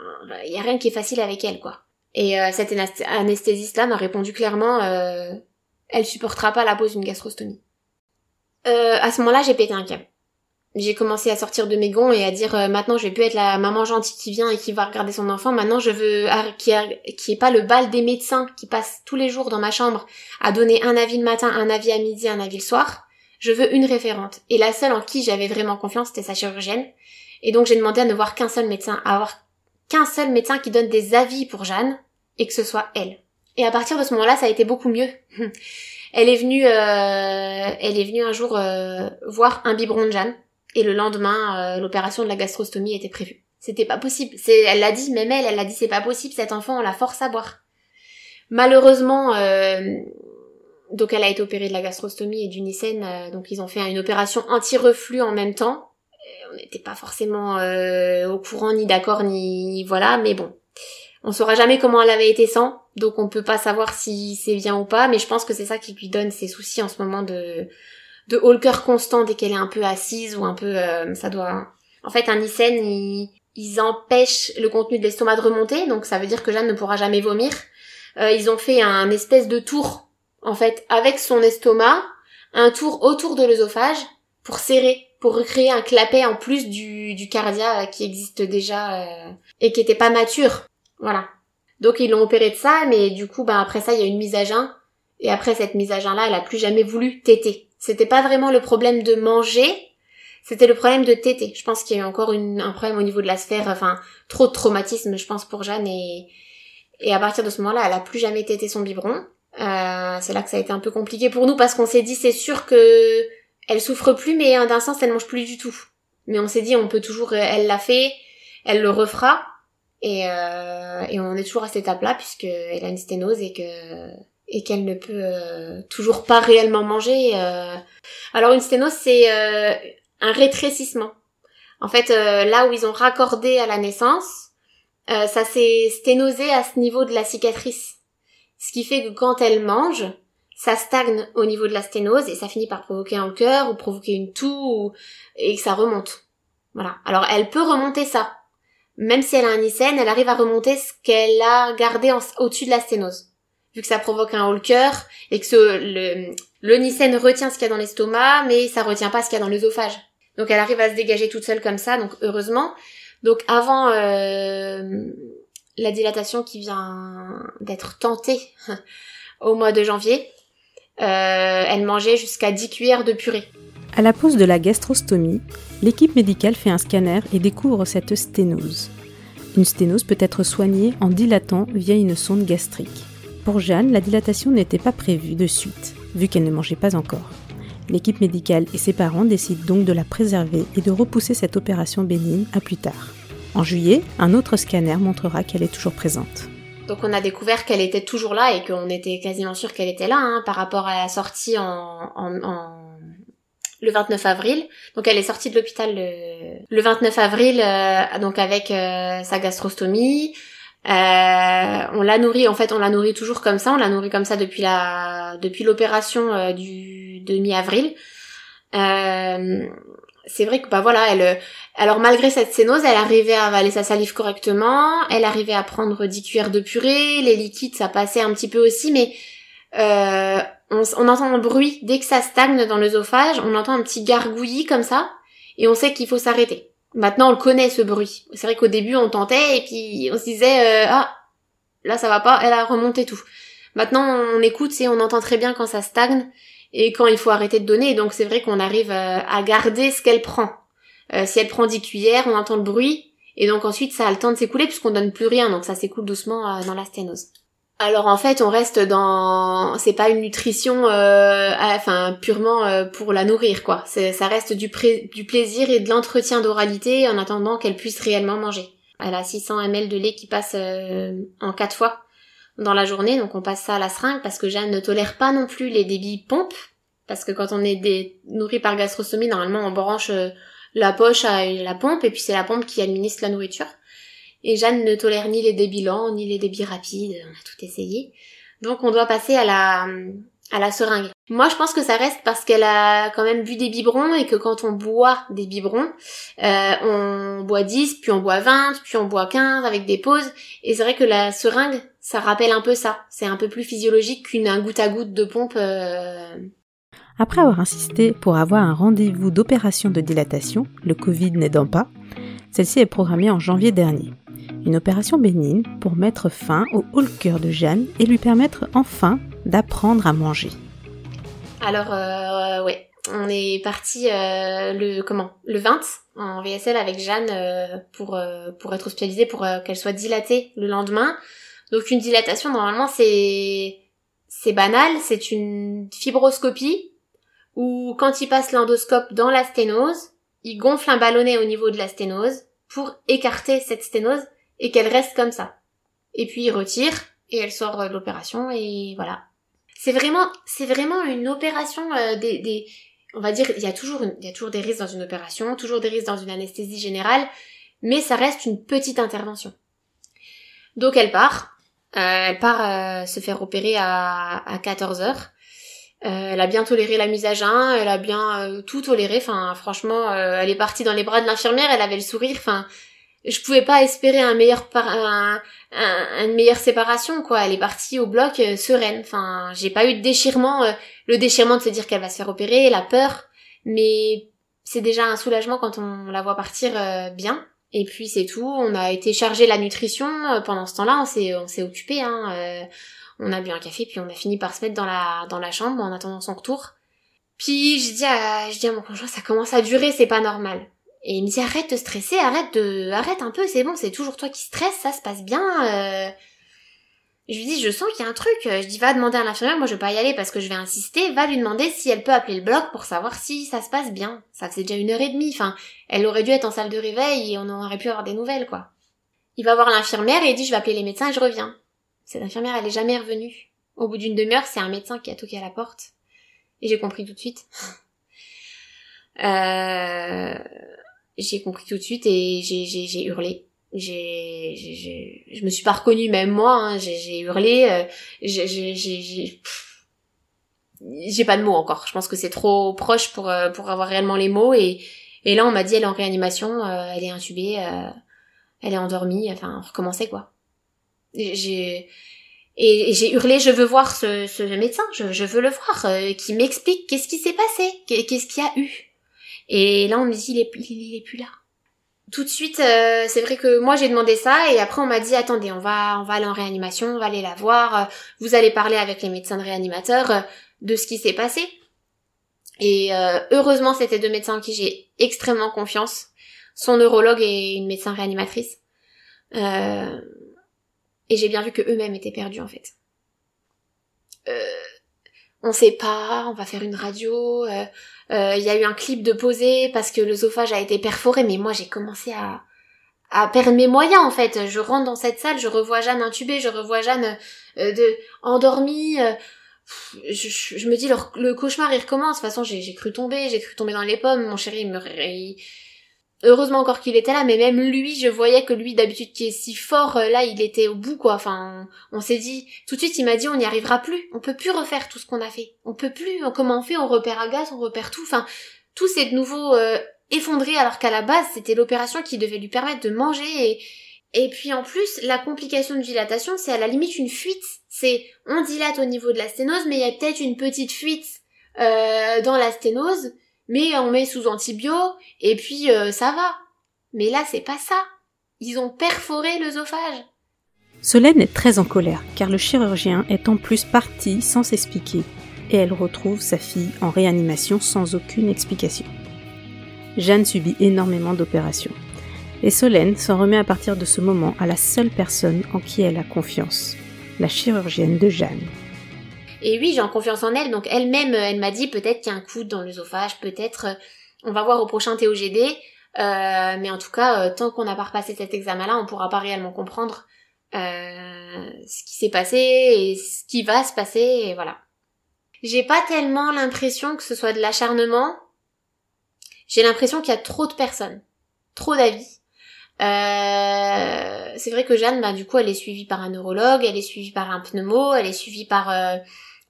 il y a rien qui est facile avec elle quoi. Et cette anesthésiste là m'a répondu clairement elle supportera pas la pose d'une gastrostomie. À ce moment-là j'ai pété un câble j'ai commencé à sortir de mes gonds et à dire euh, maintenant je vais plus être la maman gentille qui vient et qui va regarder son enfant. Maintenant je veux qui qui est pas le bal des médecins qui passent tous les jours dans ma chambre à donner un avis le matin, un avis à midi, un avis le soir. Je veux une référente. Et la seule en qui j'avais vraiment confiance c'était sa chirurgienne. Et donc j'ai demandé à ne voir qu'un seul médecin, à avoir qu'un seul médecin qui donne des avis pour Jeanne et que ce soit elle. Et à partir de ce moment-là, ça a été beaucoup mieux. elle est venue, euh, elle est venue un jour euh, voir un biberon de Jeanne et le lendemain, euh, l'opération de la gastrostomie était prévue. C'était pas possible. C'est, elle l'a dit, même elle, elle l'a dit, c'est pas possible. Cet enfant, on la force à boire. Malheureusement, donc elle a été opérée de la gastrostomie et du Nissen, donc ils ont fait une opération anti-reflux en même temps on n'était pas forcément euh, au courant ni d'accord ni voilà, mais bon, on saura jamais comment elle avait été sans, donc on peut pas savoir si c'est bien ou pas, mais je pense que c'est ça qui lui donne ses soucis en ce moment de de haut le cœur constant dès qu'elle est un peu assise ou un peu euh, ça doit. En fait, un Nissen, ils, ils empêchent le contenu de l'estomac de remonter, donc ça veut dire que Jeanne ne pourra jamais vomir. Euh, ils ont fait un espèce de tour en fait avec son estomac, un tour autour de l'œsophage pour serrer pour recréer un clapet en plus du, du cardia qui existe déjà euh, et qui était pas mature. Voilà. Donc ils l'ont opéré de ça, mais du coup, bah après ça, il y a une mise à jeun. Et après cette mise à jeun-là, elle a plus jamais voulu téter. C'était pas vraiment le problème de manger, c'était le problème de téter. Je pense qu'il y a encore une, un problème au niveau de la sphère, enfin, trop de traumatisme, je pense, pour Jeanne. Et, et à partir de ce moment-là, elle a plus jamais tété son biberon. Euh, c'est là que ça a été un peu compliqué pour nous parce qu'on s'est dit, c'est sûr que elle souffre plus, mais d'un sens, elle mange plus du tout. Mais on s'est dit, on peut toujours, elle l'a fait, elle le refera, et, euh, et on est toujours à cette étape-là puisqu'elle a une sténose et que et qu'elle ne peut euh, toujours pas réellement manger. Euh. Alors une sténose, c'est euh, un rétrécissement. En fait, là où ils ont raccordé à la naissance, ça s'est sténosé à ce niveau de la cicatrice. Ce qui fait que quand elle mange, ça stagne au niveau de la sténose et ça finit par provoquer un cœur ou provoquer une toux et que ça remonte. Voilà. Alors elle peut remonter ça. Même si elle a un Nissen, elle arrive à remonter ce qu'elle a gardé au-dessus de la sténose. Vu que ça provoque un haut cœur et que le, le retient ce qu'il y a dans l'estomac, mais ça retient pas ce qu'il y a dans l'œsophage. Donc elle arrive à se dégager toute seule comme ça, donc heureusement. Donc avant euh, la dilatation qui vient d'être tentée au mois de janvier, euh, elle mangeait jusqu'à 10 cuillères de purée. À la pause de la gastrostomie, l'équipe médicale fait un scanner et découvre cette sténose. Une sténose peut être soignée en dilatant via une sonde gastrique. Pour Jeanne, la dilatation n'était pas prévue de suite, vu qu'elle ne mangeait pas encore. L'équipe médicale et ses parents décident donc de la préserver et de repousser cette opération bénigne à plus tard. En juillet, un autre scanner montrera qu'elle est toujours présente. Donc on a découvert qu'elle était toujours là et qu'on était quasiment sûr qu'elle était là hein, par rapport à la sortie en, le 29 avril. Donc elle est sortie de l'hôpital le, 29 avril euh, donc avec euh, sa gastrostomie. Euh, on l'a nourrie en fait on l'a nourrie toujours comme ça, on l'a nourrie comme ça depuis la depuis l'opération du de mi-avril. c'est vrai que bah voilà, elle alors malgré cette sténose, elle arrivait à avaler sa salive correctement, elle arrivait à prendre 10 cuillères de purée, les liquides ça passait un petit peu aussi, mais euh, on, on, entend un bruit. Dès que ça stagne dans l'œsophage, on entend un petit gargouillis comme ça, et on sait qu'il faut s'arrêter. Maintenant on le connaît ce bruit. C'est vrai qu'au début on tentait et puis on se disait euh, ah là ça va pas, elle a remonté tout. Maintenant on écoute et on entend très bien quand ça stagne et quand il faut arrêter de donner, donc c'est vrai qu'on arrive euh, à garder ce qu'elle prend. Euh, si elle prend 10 cuillères, on entend le bruit, et donc ensuite ça a le temps de s'écouler puisqu'on donne plus rien, donc ça s'écoule doucement dans la sténose. Alors en fait, on reste dans, c'est pas une nutrition, euh, enfin purement pour la nourrir quoi. Ça reste du, du plaisir et de l'entretien d'oralité en attendant qu'elle puisse réellement manger. Elle a 600 ml de lait qui passe en quatre fois dans la journée, donc on passe ça à la seringue parce que Jeanne ne tolère pas non plus les débits pompes parce que quand on est des... nourri par gastrostomie, normalement on branche la poche a la pompe et puis c'est la pompe qui administre la nourriture. Et Jeanne ne tolère ni les débits lents ni les débits rapides, on a tout essayé. Donc on doit passer à la à la seringue. Moi je pense que ça reste parce qu'elle a quand même bu des biberons et que quand on boit des biberons, euh, on boit 10, puis on boit 20, puis on boit 15 avec des pauses. Et c'est vrai que la seringue, ça rappelle un peu ça. C'est un peu plus physiologique qu'une goutte à goutte de pompe. Euh, après avoir insisté pour avoir un rendez-vous d'opération de dilatation, le Covid n'aidant pas, celle-ci est programmée en janvier dernier. Une opération bénigne pour mettre fin au haut cœur de Jeanne et lui permettre enfin d'apprendre à manger. Alors, euh, ouais, on est parti le comment? Le 20 en VSL avec Jeanne pour pour être hospitalisée pour qu'elle soit dilatée le lendemain. Donc une dilatation normalement c'est c'est banal, c'est une fibroscopie où quand il passe l'endoscope dans la sténose, il gonfle un ballonnet au niveau de la sténose pour écarter cette sténose et qu'elle reste comme ça. Et puis il retire et elle sort de l'opération et voilà. C'est vraiment, c'est vraiment une opération euh, des, des, on va dire, il y a toujours, il y a toujours des risques dans une opération, toujours des risques dans une anesthésie générale, mais ça reste une petite intervention. Donc elle part, euh, elle part euh, se faire opérer à, à 14 heures. Euh, elle a bien toléré la mise à jeun, elle a bien euh, tout toléré. Enfin, franchement, euh, elle est partie dans les bras de l'infirmière, elle avait le sourire. Enfin, je pouvais pas espérer un meilleur par un, une meilleure séparation quoi. Elle est partie au bloc sereine. Enfin, j'ai pas eu de déchirement, le déchirement de se dire qu'elle va se faire opérer, la peur, mais c'est déjà un soulagement quand on la voit partir bien. Et puis c'est tout. On a été chargé la nutrition pendant ce temps-là. On s'est on s'est occupé. Hein, on a bu un café, puis on a fini par se mettre dans la, dans la chambre en attendant son retour. Puis je dis à, je dis à mon conjoint, ça commence à durer, c'est pas normal. Et il me dit, arrête de stresser, arrête de, arrête un peu, c'est bon, c'est toujours toi qui stresses, ça se passe bien. Euh. Je lui dis, je sens qu'il y a un truc. Je dis, va demander à l'infirmière, moi je vais pas y aller parce que je vais insister, va lui demander si elle peut appeler le bloc pour savoir si ça se passe bien. Ça faisait déjà une heure et demie, enfin, elle aurait dû être en salle de réveil et on aurait pu avoir des nouvelles, quoi. Il va voir l'infirmière et il dit, je vais appeler les médecins et je reviens. Cette infirmière, elle est jamais revenue. Au bout d'une demi-heure, c'est un médecin qui a toqué à la porte. Et j'ai compris tout de suite. Euh, j'ai compris tout de suite et j'ai hurlé. J'ai, je me suis pas reconnue même moi. Hein. J'ai hurlé. Euh, j'ai, j'ai pas de mots encore. Je pense que c'est trop proche pour euh, pour avoir réellement les mots. Et et là, on m'a dit elle est en réanimation, elle est intubée, elle est endormie. Enfin, on recommençait quoi. J'ai et j'ai hurlé, je veux voir ce, ce médecin, je, je, veux le voir, euh, qui m'explique qu'est-ce qui s'est passé, qu'est-ce qu'il y a eu. Et là, on me dit, il est, il, est plus là. Tout de suite, euh, c'est vrai que moi j'ai demandé ça et après on m'a dit attendez, on va on va aller en réanimation, on va aller la voir, euh, vous allez parler avec les médecins de réanimateurs de ce qui s'est passé. Et heureusement, c'était deux médecins en qui j'ai extrêmement confiance, son neurologue et une médecin réanimatrice. Euh, et j'ai bien vu que eux-mêmes étaient perdus en fait. Euh, on sait pas, on va faire une radio. Euh, euh, il y a eu un clip de poser parce que l'œsophage a été perforé, mais moi j'ai commencé à à perdre mes moyens en fait. Je rentre dans cette salle, je revois Jeanne intubée, je revois Jeanne de endormie. Je, me dis le, cauchemar il recommence. De toute façon j'ai cru tomber, j'ai cru tomber dans les pommes. Mon chéri me heureusement encore qu'il était là, mais même lui, je voyais que lui, d'habitude, qui est si fort, euh, là, il était au bout, quoi. Enfin, on, s'est dit, tout de suite, il m'a dit, on n'y arrivera plus. On peut plus refaire tout ce qu'on a fait. On peut plus. Comment on fait? On repère à gaz, on repère tout. Enfin, tout s'est de nouveau euh, effondré, alors qu'à la base, c'était l'opération qui devait lui permettre de manger. Et, et puis en plus, la complication de dilatation, c'est à la limite une fuite. C'est, on dilate au niveau de la sténose, mais il y a peut-être une petite fuite euh, dans la sténose mais on met sous antibio et puis euh, ça va. Mais là, c'est pas ça. Ils ont perforé l'œsophage. Solène est très en colère car le chirurgien est en plus parti sans s'expliquer et elle retrouve sa fille en réanimation sans aucune explication. Jeanne subit énormément d'opérations et Solène s'en remet à partir de ce moment à la seule personne en qui elle a confiance, la chirurgienne de Jeanne. Et oui, j'ai en confiance en elle, donc elle-même, elle m'a dit peut-être qu'il y a un coup dans l'œsophage, peut-être euh, on va voir au prochain TOGD, euh, mais en tout cas, euh, tant qu'on n'a pas repassé cet examen-là, on pourra pas réellement comprendre ce qui s'est passé et ce qui va se passer, et voilà. J'ai pas tellement l'impression que ce soit de l'acharnement. J'ai l'impression qu'il y a trop de personnes, trop d'avis. c'est vrai que Jeanne, bah, du coup, elle est suivie par un neurologue, elle est suivie par un pneumo, elle est suivie par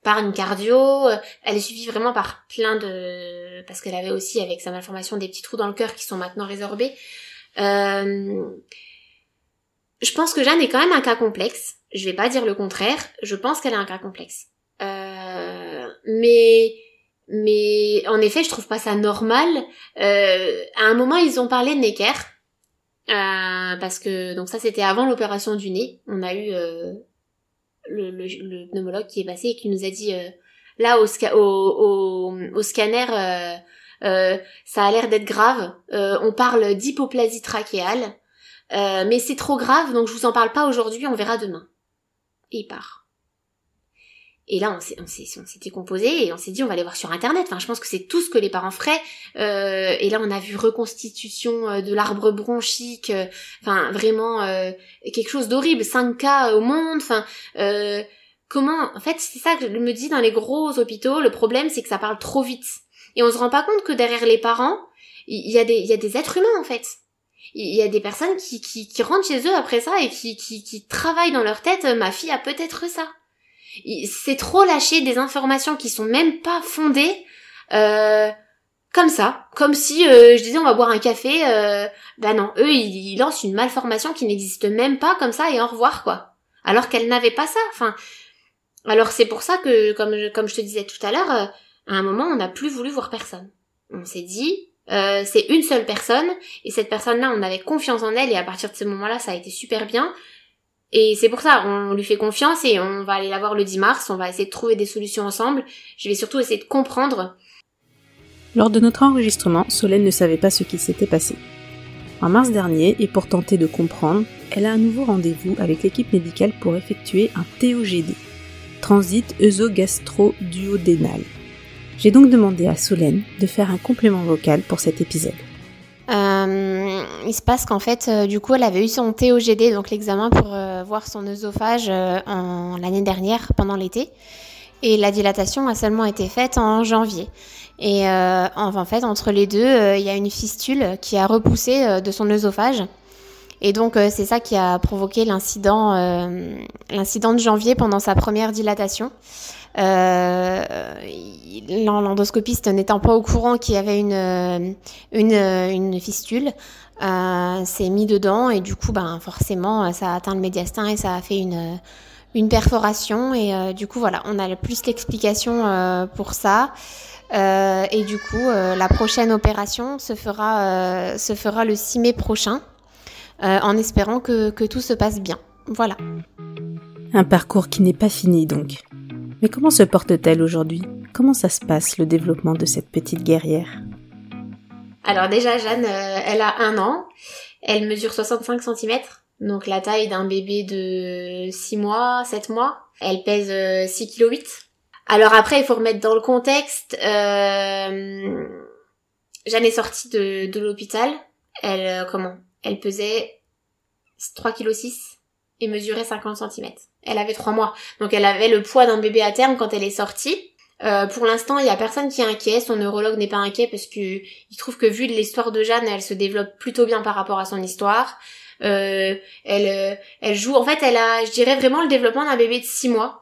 par une cardio. Euh, elle est suivie vraiment par plein de... Parce qu'elle avait aussi, avec sa malformation, des petits trous dans le cœur qui sont maintenant résorbés. Euh... Je pense que Jeanne est quand même un cas complexe. Je vais pas dire le contraire. Je pense qu'elle est un cas complexe. Euh... Mais... Mais en effet, je trouve pas ça normal. Euh, à un moment, ils ont parlé de Necker. Parce que donc ça c'était avant l'opération du nez. On a eu euh, le, le, pneumologue qui est passé et qui nous a dit euh, là au, au, au, scanner, euh, ça a l'air d'être grave. on parle d'hypoplasie trachéale, mais c'est trop grave, donc je vous en parle pas aujourd'hui, on verra demain. Et il part. Et là, on s'est, on s'est décomposé et on s'est dit, on va aller voir sur Internet. Enfin, je pense que c'est tout ce que les parents feraient. Euh, et là, on a vu reconstitution euh, de l'arbre bronchique. Euh, enfin, vraiment euh, quelque chose d'horrible. 5 cas au monde. Enfin, comment En fait, c'est ça que je me dis dans les gros hôpitaux. Le problème, c'est que ça parle trop vite. Et on se rend pas compte que derrière les parents, il y, a des, y a des êtres humains en fait. Il y a des personnes qui, qui, qui rentrent chez eux après ça et qui, qui, qui travaillent dans leur tête. Ma fille a peut-être ça c'est trop lâcher des informations qui sont même pas fondées euh, comme ça, comme si euh, je disais on va boire un café, euh, bah non, eux ils, lancent une malformation qui n'existe même pas comme ça et au revoir quoi. Alors qu'elle n'avait pas ça. Enfin, alors c'est pour ça que comme je, comme je te disais tout à l'heure, euh, à un moment on n'a plus voulu voir personne. On s'est dit euh, c'est une seule personne et cette personne-là on avait confiance en elle et à partir de ce moment-là ça a été super bien. Et c'est pour ça, on lui fait confiance et on va aller la voir le 10 mars, on va essayer de trouver des solutions ensemble. Je vais surtout essayer de comprendre. Lors de notre enregistrement, Solène ne savait pas ce qui s'était passé. En mars dernier, et pour tenter de comprendre, elle a un nouveau rendez-vous avec l'équipe médicale pour effectuer un TOGD, transit œsogastro-duodénal. J'ai donc demandé à Solène de faire un complément vocal pour cet épisode. Euh, il se passe qu'en fait, euh, du coup, elle avait eu son TOGD, donc l'examen pour euh, voir son œsophage en l'année dernière, pendant l'été. Et la dilatation a seulement été faite en janvier. Et en fait, entre les deux, il y a une fistule qui a repoussé de son œsophage. Et donc, c'est ça qui a provoqué l'incident, l'incident de janvier pendant sa première dilatation. Euh, l'endoscopiste n'étant pas au courant qu'il y avait une, euh, une, une fistule, euh, s'est mis dedans et du coup, ben, forcément, ça a atteint le médiastin et ça a fait une, une perforation. Et euh, du coup, voilà, on a plus l'explication euh, pour ça. et du coup, la prochaine opération se fera, se fera le 6 mai prochain, en espérant que, que tout se passe bien. Voilà. Un parcours qui n'est pas fini donc. Mais comment se porte-t-elle aujourd'hui? Comment ça se passe le développement de cette petite guerrière? Alors déjà, Jeanne, euh, elle a un an. Elle mesure 65 cm, donc la taille d'un bébé de 6 mois, 7 mois. Elle pèse 6 euh, kg 8. Alors après, il faut remettre dans le contexte. Euh... Jeanne est sortie de, de l'hôpital. Elle, euh, comment? Elle pesait 3 kg 6 et mesurait 50 cm. Elle avait trois mois. Donc elle avait le poids d'un bébé à terme quand elle est sortie. Euh, pour l'instant, il y a personne qui est inquiet. Son neurologue n'est pas inquiet parce que il trouve que vu l'histoire de Jeanne, elle se développe plutôt bien par rapport à son histoire. Euh, elle, euh, elle joue. En fait, elle a, je dirais vraiment le développement d'un bébé de six mois.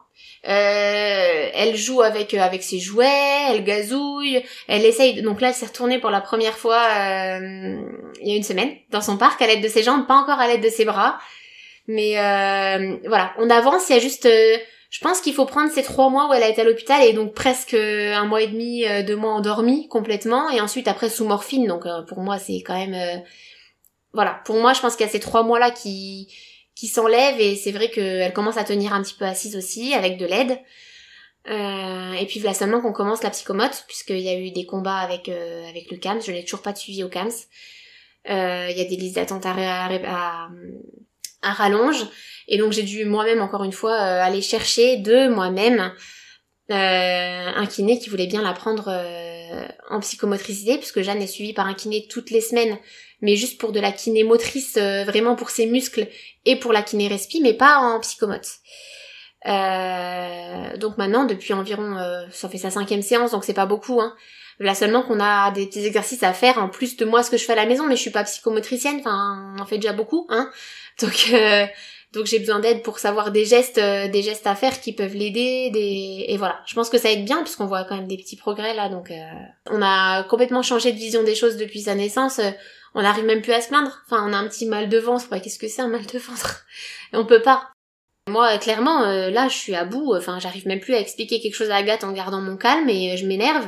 Euh, elle joue avec avec ses jouets, elle gazouille, elle essaye. Donc là, elle s'est retournée pour la première fois il y a une semaine dans son parc à l'aide de ses jambes, pas encore à l'aide de ses bras. Mais euh, voilà, on avance, il y a juste... Euh, je pense qu'il faut prendre ces trois mois où elle a été à l'hôpital et donc presque un mois et demi, euh, deux mois endormie complètement et ensuite après sous morphine. Donc pour moi c'est quand même... voilà, pour moi je pense qu'il y a ces trois mois-là qui qui s'enlèvent et c'est vrai qu'elle commence à tenir un petit peu assise aussi avec de l'aide. Euh, et puis voilà seulement qu'on commence la psychomote puisqu'il y a eu des combats avec avec le CAMS. Je n'ai toujours pas suivi au CAMS. Il y a des listes d'attente à, à, un rallonge. Et donc j'ai dû moi-même encore une fois euh, aller chercher de moi-même euh, un kiné qui voulait bien la prendre euh, en psychomotricité, puisque Jeanne est suivie par un kiné toutes les semaines, mais juste pour de la kiné motrice, vraiment pour ses muscles et pour la kiné respi, mais pas en psychomote. donc maintenant, depuis environ, ça fait sa cinquième séance, donc c'est pas beaucoup, hein. Là seulement qu'on a des petits exercices à faire en plus de moi ce que je fais à la maison, mais je suis pas psychomotricienne, enfin on en fait déjà beaucoup, hein. Donc euh, donc j'ai besoin d'aide pour savoir des gestes, euh, des gestes à faire qui peuvent l'aider, des et voilà. Je pense que ça aide bien puisqu'on voit quand même des petits progrès là. Donc euh, on a complètement changé de vision des choses depuis sa naissance. on n'arrive même plus à se plaindre. Enfin, on a un petit mal de ventre. Qu'est-ce que c'est un mal de ventre? On peut pas. Moi, clairement, là, je suis à bout. Enfin, j'arrive même plus à expliquer quelque chose à Agathe en gardant mon calme et je m'énerve.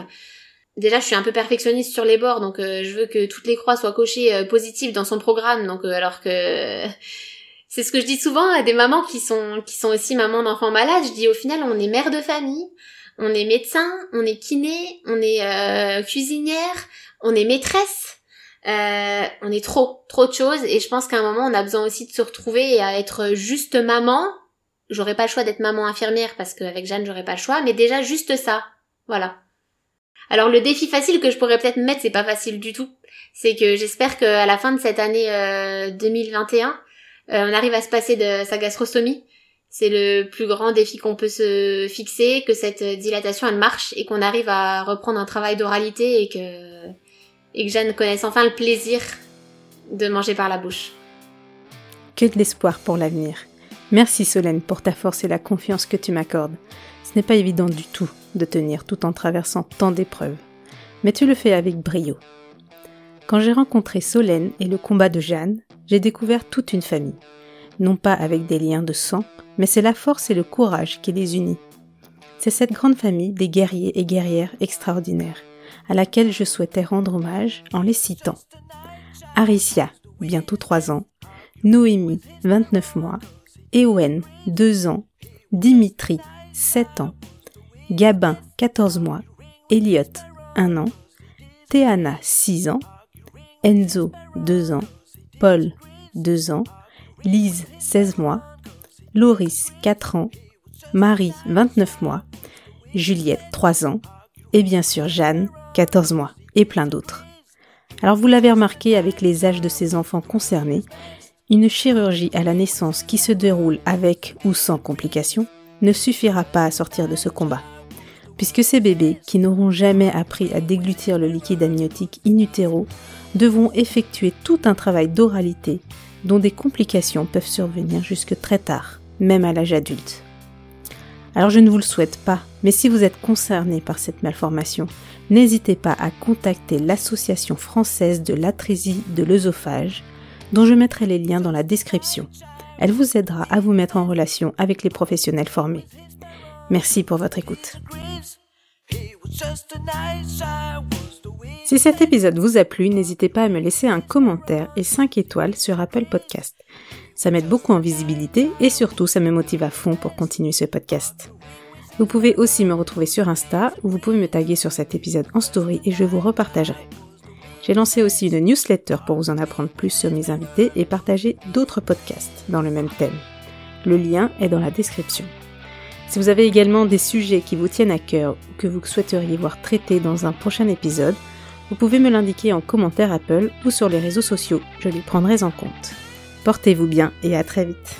Déjà, je suis un peu perfectionniste sur les bords, donc je veux que toutes les croix soient cochées positives dans son programme. Donc, alors que c'est ce que je dis souvent à des mamans qui sont qui sont aussi mamans d'enfants malades. Je dis au final, on est mère de famille, on est médecin, on est kiné, on est euh, cuisinière, on est maîtresse. Euh, on est trop, trop de choses et je pense qu'à un moment on a besoin aussi de se retrouver et à être juste maman. J'aurais pas le choix d'être maman infirmière parce qu'avec Jeanne j'aurais pas le choix, mais déjà juste ça. Voilà. Alors le défi facile que je pourrais peut-être mettre, c'est pas facile du tout. C'est que j'espère qu'à la fin de cette année 2021, euh, on arrive à se passer de sa gastrostomie c'est le plus grand défi qu'on peut se fixer, que cette dilatation elle marche et qu'on arrive à reprendre un travail d'oralité et que et que Jeanne connaisse enfin le plaisir de manger par la bouche. Que de l'espoir pour l'avenir. Merci Solène pour ta force et la confiance que tu m'accordes. Ce n'est pas évident du tout de tenir tout en traversant tant d'épreuves, mais tu le fais avec brio. Quand j'ai rencontré Solène et le combat de Jeanne, j'ai découvert toute une famille non pas avec des liens de sang, mais c'est la force et le courage qui les unit. C'est cette grande famille des guerriers et guerrières extraordinaires, à laquelle je souhaitais rendre hommage en les citant. Aricia, bientôt 3 ans, Noémie, 29 mois, Ewen, 2 ans, Dimitri, 7 ans, Gabin, 14 mois, Elliot, 1 an, Théana, 6 ans, Enzo, 2 ans, Paul, 2 ans, Lise, 16 mois, Loris, 4 ans, Marie, 29 mois, Juliette, 3 ans, et bien sûr Jeanne, 14 mois, et plein d'autres. Alors vous l'avez remarqué avec les âges de ces enfants concernés, une chirurgie à la naissance qui se déroule avec ou sans complications ne suffira pas à sortir de ce combat. Puisque ces bébés, qui n'auront jamais appris à déglutir le liquide amniotique in utero, devront effectuer tout un travail d'oralité dont des complications peuvent survenir jusque très tard, même à l'âge adulte. Alors je ne vous le souhaite pas, mais si vous êtes concerné par cette malformation, n'hésitez pas à contacter l'Association française de l'atrésie de l'œsophage, dont je mettrai les liens dans la description. Elle vous aidera à vous mettre en relation avec les professionnels formés. Merci pour votre écoute. Si cet épisode vous a plu, n'hésitez pas à me laisser un commentaire et 5 étoiles sur Apple Podcast. Ça m'aide beaucoup en visibilité et surtout ça me motive à fond pour continuer ce podcast. Vous pouvez aussi me retrouver sur Insta où vous pouvez me taguer sur cet épisode en story et je vous repartagerai. J'ai lancé aussi une newsletter pour vous en apprendre plus sur mes invités et partager d'autres podcasts dans le même thème. Le lien est dans la description. Si vous avez également des sujets qui vous tiennent à cœur ou que vous souhaiteriez voir traités dans un prochain épisode, vous pouvez me l'indiquer en commentaire Apple ou sur les réseaux sociaux, je les prendrai en compte. Portez-vous bien et à très vite.